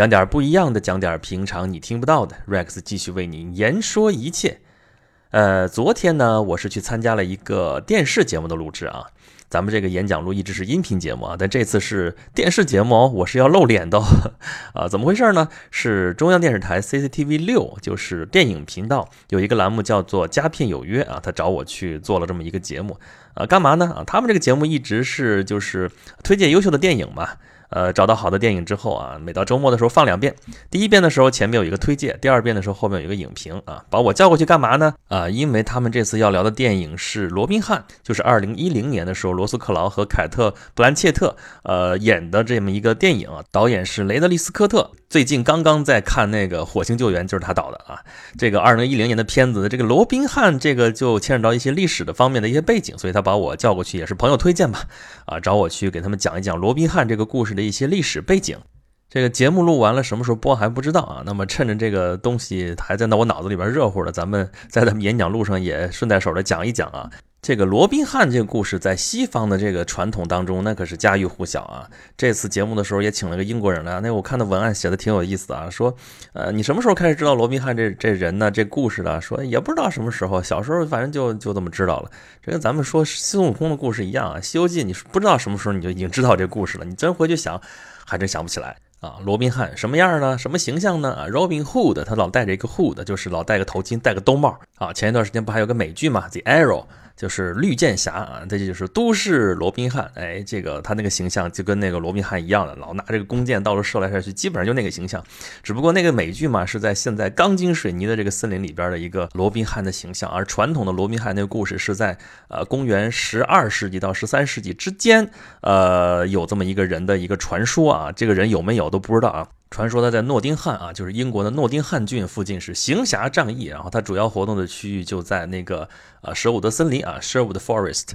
讲点不一样的，讲点平常你听不到的。Rex 继续为您言说一切。呃，昨天呢，我是去参加了一个电视节目的录制啊。咱们这个演讲录一直是音频节目啊，但这次是电视节目哦，我是要露脸的 啊。怎么回事呢？是中央电视台 CCTV 六，就是电影频道有一个栏目叫做《佳片有约》啊，他找我去做了这么一个节目啊，干嘛呢？啊，他们这个节目一直是就是推荐优秀的电影嘛。呃，找到好的电影之后啊，每到周末的时候放两遍。第一遍的时候前面有一个推荐，第二遍的时候后面有一个影评啊。把我叫过去干嘛呢？啊，因为他们这次要聊的电影是《罗宾汉》，就是二零一零年的时候罗斯克劳和凯特·布兰切特呃演的这么一个电影啊。导演是雷德利·斯科特，最近刚刚在看那个《火星救援》，就是他导的啊。这个二零一零年的片子，这个罗宾汉这个就牵扯到一些历史的方面的一些背景，所以他把我叫过去也是朋友推荐吧，啊，找我去给他们讲一讲罗宾汉这个故事的。一些历史背景，这个节目录完了，什么时候播还不知道啊。那么趁着这个东西还在那我脑子里边热乎的，咱们在咱们演讲路上也顺带手的讲一讲啊。这个罗宾汉这个故事，在西方的这个传统当中，那可是家喻户晓啊。这次节目的时候也请了个英国人来，那我看的文案写的挺有意思啊，说，呃，你什么时候开始知道罗宾汉这这人呢？这故事的，说也不知道什么时候，小时候反正就就这么知道了。这跟咱们说孙悟空的故事一样啊，《西游记》你不知道什么时候你就已经知道这故事了，你真回去想，还真想不起来啊。罗宾汉什么样呢？什么形象呢？啊，Robin Hood，他老戴着一个 hood，就是老戴个头巾，戴个兜帽啊。前一段时间不还有个美剧嘛，《The Arrow》。就是绿箭侠啊，这就是都市罗宾汉。哎，这个他那个形象就跟那个罗宾汉一样的，老拿这个弓箭到处射来射去，基本上就那个形象。只不过那个美剧嘛，是在现在钢筋水泥的这个森林里边的一个罗宾汉的形象，而传统的罗宾汉那个故事是在呃公元十二世纪到十三世纪之间，呃有这么一个人的一个传说啊，这个人有没有都不知道啊。传说他在诺丁汉啊，就是英国的诺丁汉郡附近是行侠仗义，然后他主要活动的区域就在那个呃舍伍德森林啊，Sherwood Forest，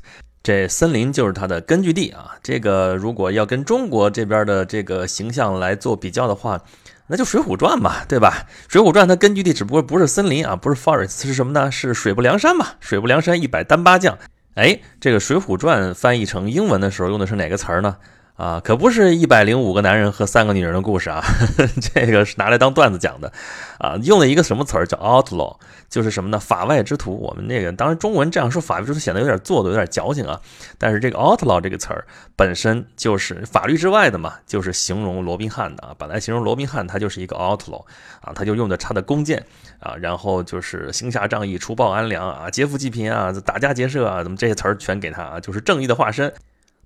这森林就是他的根据地啊。这个如果要跟中国这边的这个形象来做比较的话，那就《水浒传》嘛，对吧？《水浒传》它根据地只不过不是森林啊，不是 forest，是什么呢？是水泊梁山嘛？水泊梁山一百单八将，哎，这个《水浒传》翻译成英文的时候用的是哪个词儿呢？啊，可不是一百零五个男人和三个女人的故事啊，这个是拿来当段子讲的，啊，用了一个什么词儿叫 outlaw，就是什么呢？法外之徒。我们那个当然中文这样说法外之徒显得有点做作有点矫情啊，但是这个 outlaw 这个词儿本身就是法律之外的嘛，就是形容罗宾汉的啊。本来形容罗宾汉他就是一个 outlaw 啊，他就用的他的弓箭啊，然后就是行侠仗义、除暴安良啊、劫富济贫啊、打家劫舍啊，怎么这些词儿全给他啊，就是正义的化身。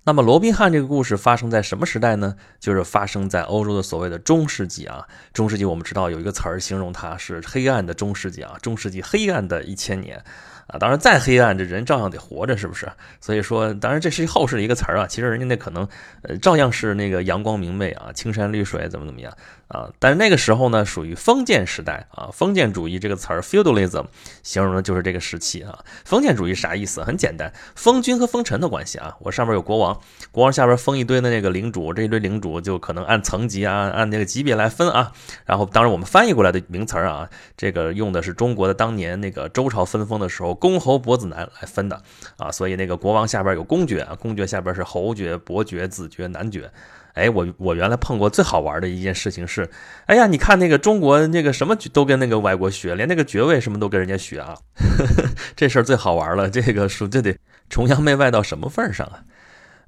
那么罗宾汉这个故事发生在什么时代呢？就是发生在欧洲的所谓的中世纪啊。中世纪我们知道有一个词儿形容它是黑暗的中世纪啊，中世纪黑暗的一千年啊。当然再黑暗，这人照样得活着，是不是？所以说，当然这是后世的一个词儿啊。其实人家那可能呃照样是那个阳光明媚啊，青山绿水怎么怎么样。啊，但是那个时候呢，属于封建时代啊。封建主义这个词儿，feudalism，形容的就是这个时期啊。封建主义啥意思？很简单，封君和封臣的关系啊。我上边有国王，国王下边封一堆的那个领主，这一堆领主就可能按层级啊，按那个级别来分啊。然后，当然我们翻译过来的名词儿啊，这个用的是中国的当年那个周朝分封的时候，公侯伯子男来分的啊。所以那个国王下边有公爵啊，公爵下边是侯爵、伯爵、子爵、男爵。哎，我我原来碰过最好玩的一件事情是，哎呀，你看那个中国那个什么都跟那个外国学，连那个爵位什么都跟人家学啊，呵 呵这事儿最好玩了。这个说这得崇洋媚外到什么份儿上啊？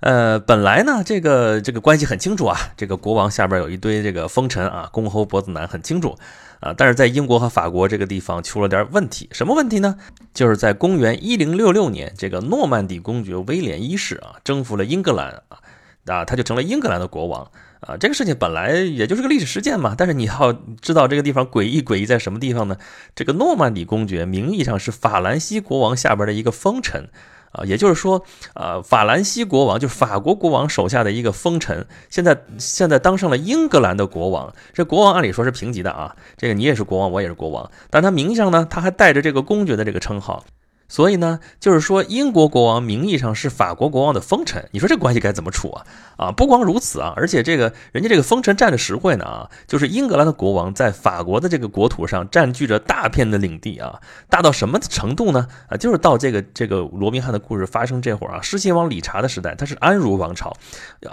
呃，本来呢，这个这个关系很清楚啊，这个国王下边有一堆这个封臣啊，公侯伯子男很清楚啊，但是在英国和法国这个地方出了点问题，什么问题呢？就是在公元一零六六年，这个诺曼底公爵威廉一世啊，征服了英格兰啊。啊，他就成了英格兰的国王啊！这个事情本来也就是个历史事件嘛。但是你要知道这个地方诡异，诡异在什么地方呢？这个诺曼底公爵名义上是法兰西国王下边的一个封臣啊，也就是说，呃，法兰西国王就是法国国王手下的一个封臣，现在现在当上了英格兰的国王。这国王按理说是平级的啊，这个你也是国王，我也是国王，但他名义上呢，他还带着这个公爵的这个称号。所以呢，就是说英国国王名义上是法国国王的封臣，你说这关系该怎么处啊？啊，不光如此啊，而且这个人家这个封臣占着实惠呢啊，就是英格兰的国王在法国的这个国土上占据着大片的领地啊，大到什么程度呢？啊，就是到这个这个罗宾汉的故事发生这会儿啊，狮心王理查的时代，他是安茹王朝，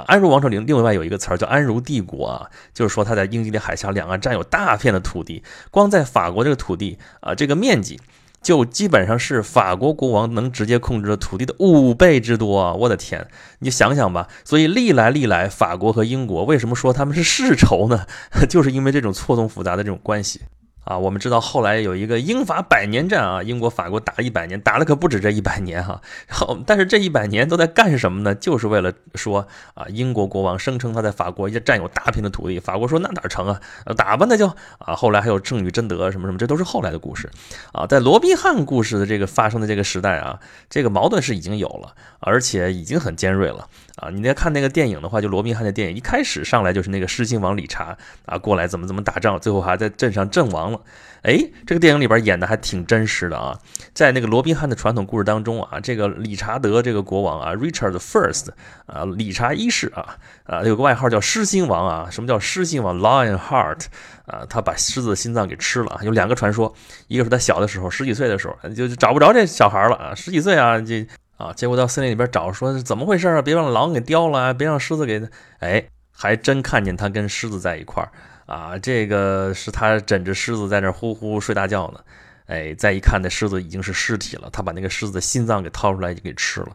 安茹王朝另另外有一个词儿叫安茹帝国啊，就是说他在英吉利海峡两岸占有大片的土地，光在法国这个土地啊，这个面积。就基本上是法国国王能直接控制的土地的五倍之多啊！我的天，你想想吧。所以历来历来，法国和英国为什么说他们是世仇呢？就是因为这种错综复杂的这种关系。啊，我们知道后来有一个英法百年战啊，英国法国打了一百年，打了可不止这一百年哈。然后，但是这一百年都在干什么呢？就是为了说啊，英国国王声称他在法国也占有大片的土地，法国说那哪成啊？打吧那就啊。后来还有圣女贞德什么什么，这都是后来的故事啊。在罗宾汉故事的这个发生的这个时代啊，这个矛盾是已经有了，而且已经很尖锐了。啊，你在看那个电影的话，就罗宾汉的电影，一开始上来就是那个狮心王理查啊，过来怎么怎么打仗，最后还在镇上阵亡了。哎，这个电影里边演的还挺真实的啊。在那个罗宾汉的传统故事当中啊，这个理查德这个国王啊，Richard the First 啊，理查一世啊，啊，有个外号叫狮心王啊。什么叫狮心王？Lion Heart 啊，他把狮子的心脏给吃了。有两个传说，一个是他小的时候，十几岁的时候就找不着这小孩了啊，十几岁啊这。啊，结果到森林里边找，说是怎么回事啊？别让狼给叼了，别让狮子给……哎，还真看见他跟狮子在一块儿啊！这个是他枕着狮子在那呼呼睡大觉呢。哎，再一看，那狮子已经是尸体了，他把那个狮子的心脏给掏出来就给吃了。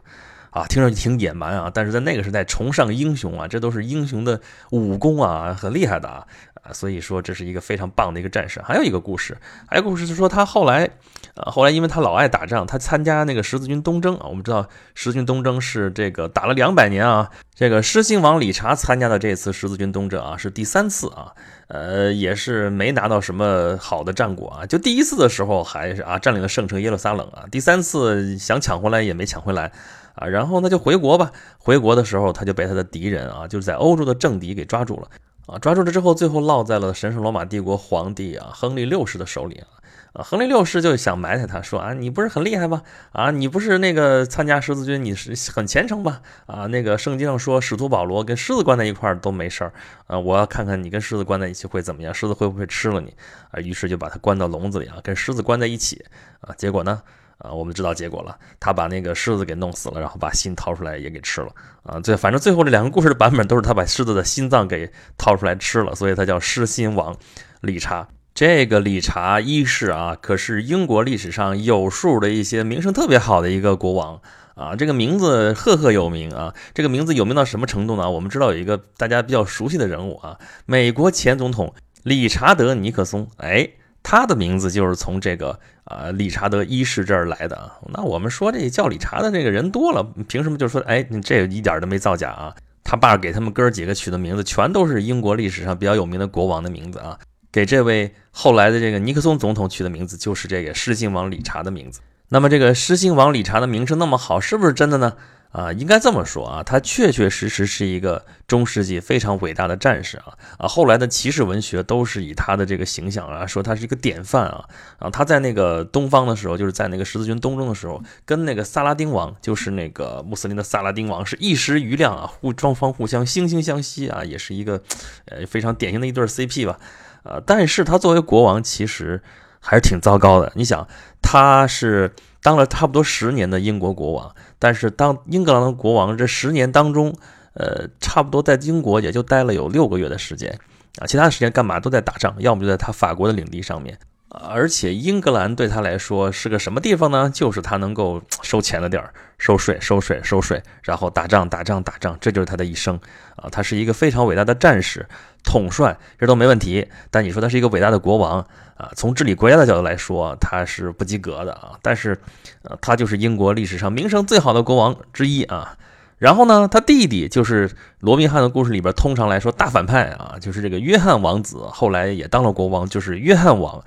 啊，听上去挺野蛮啊，但是在那个时代崇尚英雄啊，这都是英雄的武功啊，很厉害的啊。啊，所以说这是一个非常棒的一个战士。还有一个故事，还有故事是说他后来，啊，后来因为他老爱打仗，他参加那个十字军东征啊。我们知道十字军东征是这个打了两百年啊。这个狮心王理查参加的这次十字军东征啊，是第三次啊，呃，也是没拿到什么好的战果啊。就第一次的时候还是啊占领了圣城耶路撒冷啊，第三次想抢回来也没抢回来啊。然后那就回国吧。回国的时候他就被他的敌人啊，就是在欧洲的政敌给抓住了。啊，抓住了之后，最后落在了神圣罗马帝国皇帝啊，亨利六世的手里啊。啊，亨利六世就想埋汰他，说啊，你不是很厉害吗？啊，你不是那个参加十字军，你是很虔诚吧？啊，那个圣经上说，使徒保罗跟狮子关在一块儿都没事儿啊。我要看看你跟狮子关在一起会怎么样，狮子会不会吃了你啊？于是就把他关到笼子里啊，跟狮子关在一起啊。结果呢？啊，我们知道结果了，他把那个狮子给弄死了，然后把心掏出来也给吃了啊。最反正最后这两个故事的版本都是他把狮子的心脏给掏出来吃了，所以他叫狮心王理查。这个理查一世啊，可是英国历史上有数的一些名声特别好的一个国王啊，这个名字赫赫有名啊。这个名字有名到什么程度呢？我们知道有一个大家比较熟悉的人物啊，美国前总统理查德尼克松，哎。他的名字就是从这个啊理查德一世这儿来的啊。那我们说这叫理查的这个人多了，凭什么就说哎，你这一点都没造假啊？他爸给他们哥几个取的名字，全都是英国历史上比较有名的国王的名字啊。给这位后来的这个尼克松总统取的名字，就是这个狮心王理查的名字。那么这个狮心王理查的名声那么好，是不是真的呢？啊，应该这么说啊，他确确实实是一个中世纪非常伟大的战士啊啊！后来的骑士文学都是以他的这个形象啊，说他是一个典范啊啊！他在那个东方的时候，就是在那个十字军东征的时候，跟那个萨拉丁王，就是那个穆斯林的萨拉丁王，是一时瑜亮啊，互双方互相惺惺相惜啊，也是一个呃非常典型的一对 CP 吧啊！但是他作为国王，其实还是挺糟糕的。你想，他是。当了差不多十年的英国国王，但是当英格兰的国王这十年当中，呃，差不多在英国也就待了有六个月的时间，啊，其他的时间干嘛都在打仗，要么就在他法国的领地上面。而且英格兰对他来说是个什么地方呢？就是他能够 收钱的地儿，收税、收税、收税，然后打仗、打仗、打仗，这就是他的一生啊！他是一个非常伟大的战士、统帅，这都没问题。但你说他是一个伟大的国王啊？从治理国家的角度来说，他是不及格的啊！但是，呃，他就是英国历史上名声最好的国王之一啊！然后呢，他弟弟就是罗宾汉的故事里边通常来说大反派啊，就是这个约翰王子，后来也当了国王，就是约翰王。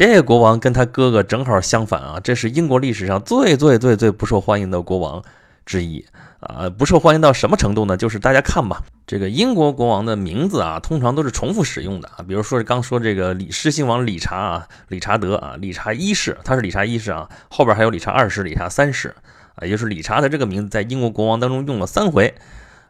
这个国王跟他哥哥正好相反啊，这是英国历史上最最最最不受欢迎的国王之一啊。不受欢迎到什么程度呢？就是大家看吧，这个英国国王的名字啊，通常都是重复使用的啊。比如说刚说这个理狮心王理查啊，理查德啊，理查一世，他是理查一世啊，后边还有理查二世、理查三世啊，也就是理查的这个名字在英国国王当中用了三回。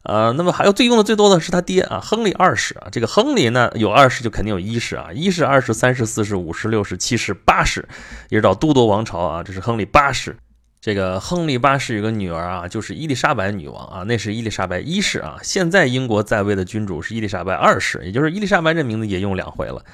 呃，那么还有最用的最多的是他爹啊，亨利二世啊。这个亨利呢，有二世就肯定有一世啊，一世、二世、三世、四世、五世、六世、七世、八世，一直到都铎王朝啊，这是亨利八世。这个亨利八世有个女儿啊，就是伊丽莎白女王啊，那是伊丽莎白一世啊。现在英国在位的君主是伊丽莎白二世，也就是伊丽莎白这名字也用两回了。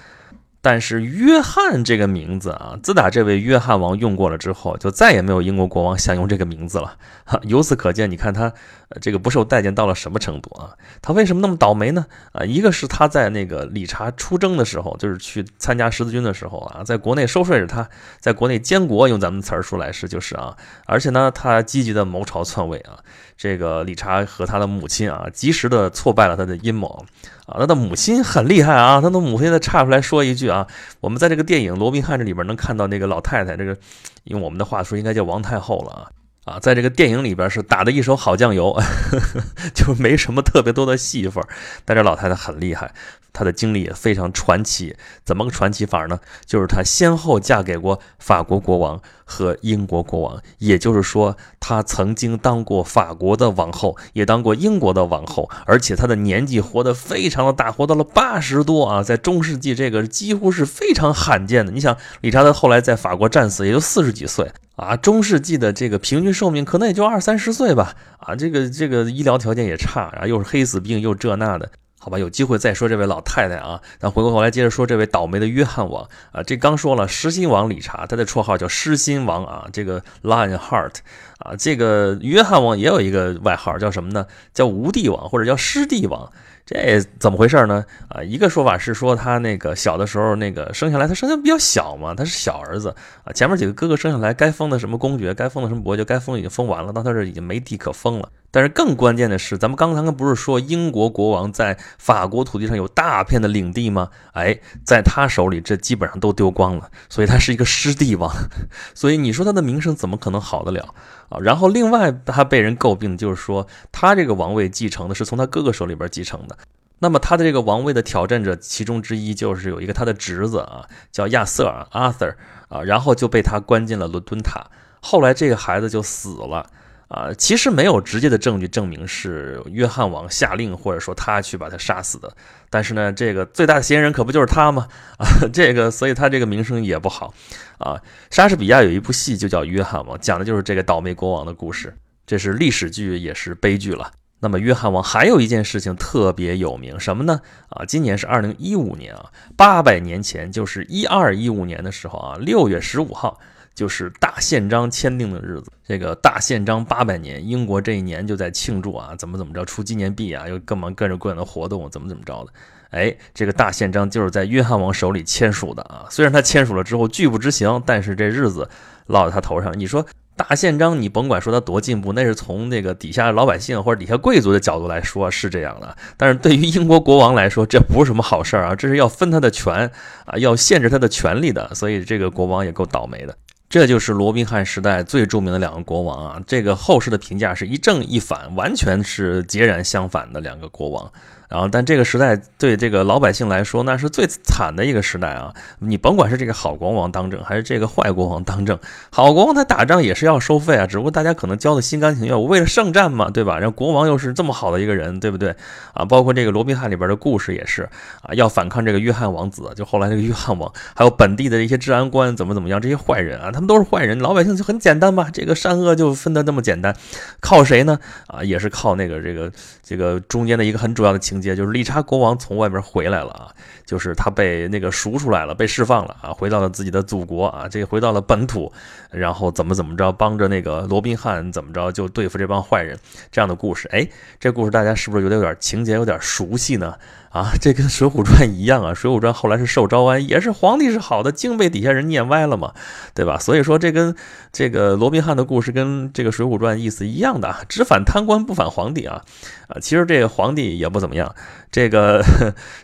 但是约翰这个名字啊，自打这位约翰王用过了之后，就再也没有英国国王想用这个名字了。由此可见，你看他呃这个不受待见到了什么程度啊？他为什么那么倒霉呢？啊，一个是他在那个理查出征的时候，就是去参加十字军的时候啊，在国内收税是他在国内监国，用咱们词儿说来是就是啊，而且呢，他积极的谋朝篡位啊。这个理查和他的母亲啊，及时的挫败了他的阴谋啊。他的母亲很厉害啊，他的母亲再岔出来说一句啊，我们在这个电影《罗宾汉》这里边能看到那个老太太，这个用我们的话说应该叫王太后了啊。啊，在这个电影里边是打的一手好酱油，就没什么特别多的戏份。但这老太太很厉害，她的经历也非常传奇。怎么个传奇法呢？就是她先后嫁给过法国国王和英国国王，也就是说，她曾经当过法国的王后，也当过英国的王后，而且她的年纪活得非常的大，活到了八十多啊！在中世纪，这个几乎是非常罕见的。你想，理查德后来在法国战死，也就四十几岁。啊，中世纪的这个平均寿命可能也就二三十岁吧。啊，这个这个医疗条件也差，然后又是黑死病，又这那的，好吧，有机会再说这位老太太啊。咱回过头来接着说这位倒霉的约翰王啊。这刚说了，失心王理查，他的绰号叫失心王啊，这个 Lion Heart 啊。这个约翰王也有一个外号叫什么呢？叫无帝王或者叫失帝王。这怎么回事呢？啊，一个说法是说他那个小的时候那个生下来，他生下来比较小嘛，他是小儿子啊。前面几个哥哥生下来，该封的什么公爵，该封的什么伯爵，该封已经封完了，到他这已经没地可封了。但是更关键的是，咱们刚才不是说英国国王在法国土地上有大片的领地吗？哎，在他手里这基本上都丢光了，所以他是一个失地王。所以你说他的名声怎么可能好得了啊？然后另外他被人诟病，就是说他这个王位继承的是从他哥哥手里边继承的。那么他的这个王位的挑战者其中之一就是有一个他的侄子啊，叫亚瑟尔 （Arthur） 啊，然后就被他关进了伦敦塔。后来这个孩子就死了。啊，其实没有直接的证据证明是约翰王下令，或者说他去把他杀死的。但是呢，这个最大的嫌疑人可不就是他吗？啊，这个，所以他这个名声也不好。啊，莎士比亚有一部戏就叫《约翰王》，讲的就是这个倒霉国王的故事。这是历史剧，也是悲剧了。那么，约翰王还有一件事情特别有名，什么呢？啊，今年是二零一五年啊，八百年前，就是一二一五年的时候啊，六月十五号。就是大宪章签订的日子，这个大宪章八百年，英国这一年就在庆祝啊，怎么怎么着出纪念币啊，又各忙各着各样的活动，怎么怎么着的。哎，这个大宪章就是在约翰王手里签署的啊，虽然他签署了之后拒不执行，但是这日子落在他头上。你说大宪章，你甭管说他多进步，那是从那个底下老百姓或者底下贵族的角度来说是这样的，但是对于英国国王来说，这不是什么好事儿啊，这是要分他的权啊，要限制他的权利的，所以这个国王也够倒霉的。这就是罗宾汉时代最著名的两个国王啊，这个后世的评价是一正一反，完全是截然相反的两个国王。然后，但这个时代对这个老百姓来说，那是最惨的一个时代啊！你甭管是这个好国王当政，还是这个坏国王当政，好国王他打仗也是要收费啊，只不过大家可能交的心甘情愿，我为了圣战嘛，对吧？然后国王又是这么好的一个人，对不对？啊，包括这个罗宾汉里边的故事也是啊，要反抗这个约翰王子，就后来这个约翰王，还有本地的一些治安官怎么怎么样，这些坏人啊，他们都是坏人，老百姓就很简单吧？这个善恶就分得那么简单，靠谁呢？啊，也是靠那个这个这个中间的一个很主要的情。情节就是利查国王从外边回来了啊，就是他被那个赎出来了，被释放了啊，回到了自己的祖国啊，这回到了本土，然后怎么怎么着，帮着那个罗宾汉怎么着就对付这帮坏人，这样的故事，哎，这故事大家是不是有点有点情节有点熟悉呢？啊，这跟《水浒传》一样啊，《水浒传》后来是受招安，也是皇帝是好的，竟被底下人念歪了嘛，对吧？所以说这跟这个罗宾汉的故事跟这个《水浒传》意思一样的，只反贪官不反皇帝啊啊！其实这个皇帝也不怎么样，这个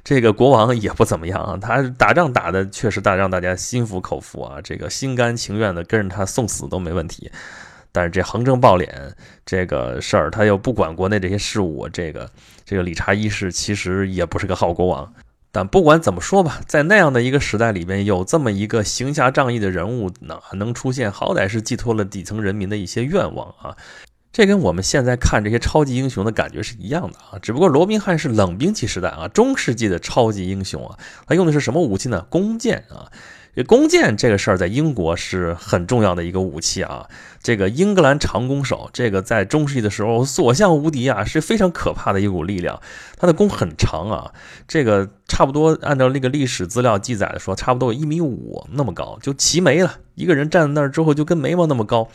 这个国王也不怎么样啊，他打仗打的确实大，让大家心服口服啊，这个心甘情愿的跟着他送死都没问题。但是这横征暴敛这个事儿，他又不管国内这些事务，这个这个理查一世其实也不是个好国王。但不管怎么说吧，在那样的一个时代里边，有这么一个行侠仗义的人物，那能出现，好歹是寄托了底层人民的一些愿望啊。这跟我们现在看这些超级英雄的感觉是一样的啊。只不过罗宾汉是冷兵器时代啊，中世纪的超级英雄啊，他用的是什么武器呢？弓箭啊。这弓箭这个事儿在英国是很重要的一个武器啊。这个英格兰长弓手，这个在中世纪的时候所向无敌啊，是非常可怕的一股力量。他的弓很长啊，这个差不多按照那个历史资料记载的说，差不多有一米五那么高，就齐眉了。一个人站在那儿之后，就跟眉毛那么高，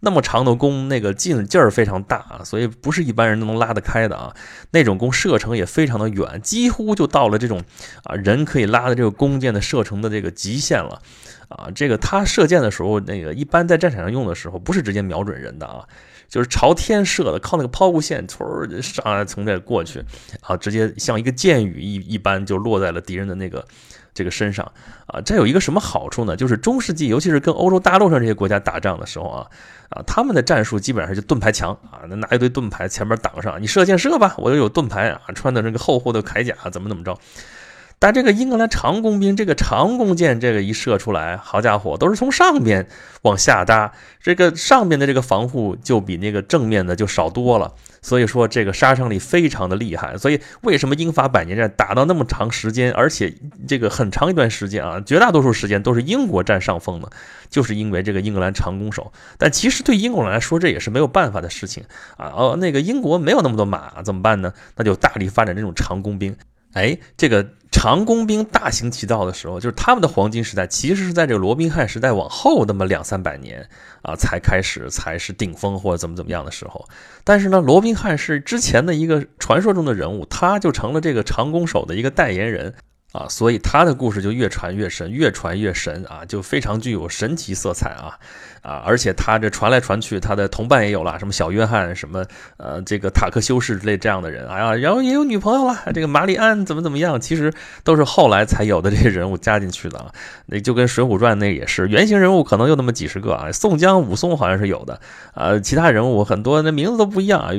那么长的弓，那个劲劲儿非常大啊，所以不是一般人都能拉得开的啊。那种弓射程也非常的远，几乎就到了这种啊人可以拉的这个弓箭的射程的这个极限了。啊，这个他射箭的时候，那个一般在战场上用的时候，不是是直接瞄准人的啊，就是朝天射的，靠那个抛物线，嗖上来从这过去，啊，直接像一个箭雨一一般就落在了敌人的那个这个身上啊。这有一个什么好处呢？就是中世纪，尤其是跟欧洲大陆上这些国家打仗的时候啊，啊，他们的战术基本上就盾牌墙啊，那拿一堆盾牌前面挡上，你射箭射吧，我又有盾牌啊，穿的那个厚厚的铠甲，怎么怎么着。但这个英格兰长弓兵，这个长弓箭，这个一射出来，好家伙，都是从上边往下搭，这个上边的这个防护就比那个正面的就少多了。所以说，这个杀伤力非常的厉害。所以，为什么英法百年战打到那么长时间，而且这个很长一段时间啊，绝大多数时间都是英国占上风呢？就是因为这个英格兰长弓手。但其实对英国人来说，这也是没有办法的事情啊。哦，那个英国没有那么多马，怎么办呢？那就大力发展这种长弓兵。哎，这个长弓兵大行其道的时候，就是他们的黄金时代，其实是在这个罗宾汉时代往后那么两三百年啊，才开始才是顶峰或者怎么怎么样的时候。但是呢，罗宾汉是之前的一个传说中的人物，他就成了这个长弓手的一个代言人。啊，所以他的故事就越传越神，越传越神啊，就非常具有神奇色彩啊啊！而且他这传来传去，他的同伴也有了，什么小约翰，什么呃这个塔克修士之类这样的人，哎呀，然后也有女朋友了，这个玛丽安怎么怎么样，其实都是后来才有的这些人物加进去的啊。那就跟《水浒传》那也是原型人物，可能有那么几十个啊。宋江、武松好像是有的啊，其他人物很多，那名字都不一样啊。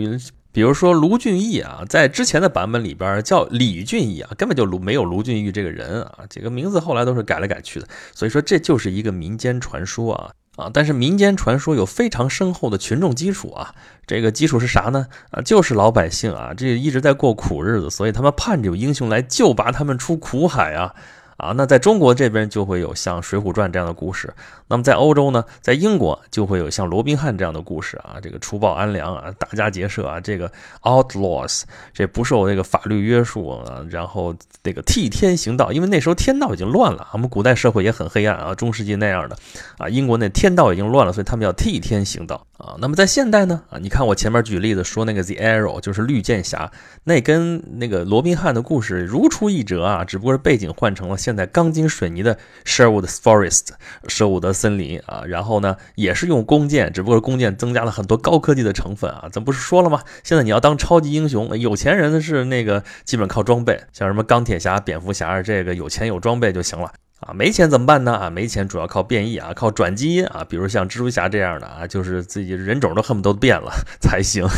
比如说卢俊义啊，在之前的版本里边叫李俊义啊，根本就卢没有卢俊义这个人啊，这个名字后来都是改来改去的。所以说这就是一个民间传说啊啊！但是民间传说有非常深厚的群众基础啊，这个基础是啥呢？啊，就是老百姓啊，这一直在过苦日子，所以他们盼着有英雄来救拔他们出苦海啊。啊，那在中国这边就会有像《水浒传》这样的故事，那么在欧洲呢，在英国就会有像罗宾汉这样的故事啊，这个除暴安良啊，打家劫舍啊，这个 outlaws，这不受这个法律约束啊，然后这个替天行道，因为那时候天道已经乱了，我们古代社会也很黑暗啊，中世纪那样的啊，英国那天道已经乱了，所以他们要替天行道啊。那么在现代呢，啊，你看我前面举例子说那个 The Arrow 就是绿箭侠，那跟那个罗宾汉的故事如出一辙啊，只不过是背景换成了。现在钢筋水泥的 Sherwood Forest 舍伍德森林啊，然后呢也是用弓箭，只不过弓箭增加了很多高科技的成分啊。咱不是说了吗？现在你要当超级英雄，有钱人是那个基本靠装备，像什么钢铁侠、蝙蝠侠这个有钱有装备就行了啊。没钱怎么办呢？啊，没钱主要靠变异啊，靠转基因啊，比如像蜘蛛侠这样的啊，就是自己人种都恨不得变了才行。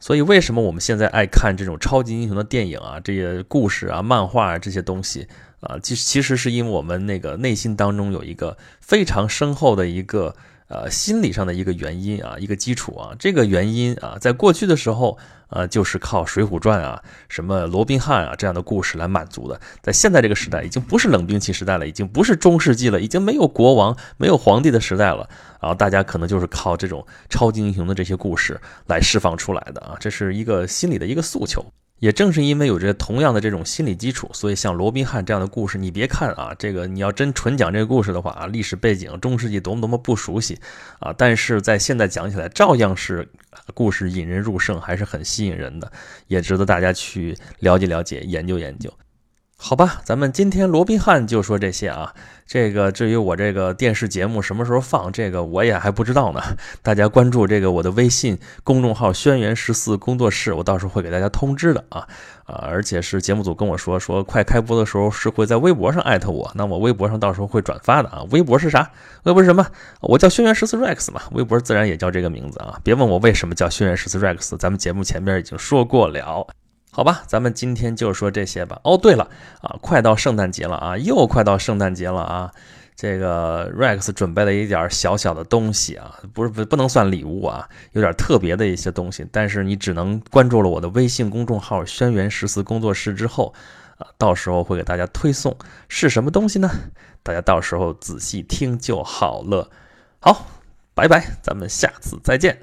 所以为什么我们现在爱看这种超级英雄的电影啊，这些故事啊、漫画啊这些东西？啊，其实其实是因为我们那个内心当中有一个非常深厚的一个呃心理上的一个原因啊，一个基础啊，这个原因啊，在过去的时候，呃，就是靠《水浒传》啊，什么罗宾汉啊这样的故事来满足的。在现在这个时代，已经不是冷兵器时代了，已经不是中世纪了，已经没有国王、没有皇帝的时代了。然后大家可能就是靠这种超级英雄的这些故事来释放出来的啊，这是一个心理的一个诉求。也正是因为有着同样的这种心理基础，所以像罗宾汉这样的故事，你别看啊，这个你要真纯讲这个故事的话啊，历史背景中世纪多么多么不熟悉啊，但是在现在讲起来，照样是故事引人入胜，还是很吸引人的，也值得大家去了解了解、研究研究。好吧，咱们今天罗宾汉就说这些啊。这个至于我这个电视节目什么时候放，这个我也还不知道呢。大家关注这个我的微信公众号“轩辕十四工作室”，我到时候会给大家通知的啊啊！而且是节目组跟我说，说快开播的时候是会在微博上艾特我，那我微博上到时候会转发的啊。微博是啥？微博是什么？我叫轩辕十四 Rex 嘛，微博自然也叫这个名字啊。别问我为什么叫轩辕十四 Rex，咱们节目前面已经说过了。好吧，咱们今天就说这些吧。哦，对了啊，快到圣诞节了啊，又快到圣诞节了啊。这个 Rex 准备了一点小小的东西啊，不是不不能算礼物啊，有点特别的一些东西。但是你只能关注了我的微信公众号“轩辕十四工作室”之后啊，到时候会给大家推送是什么东西呢？大家到时候仔细听就好了。好，拜拜，咱们下次再见。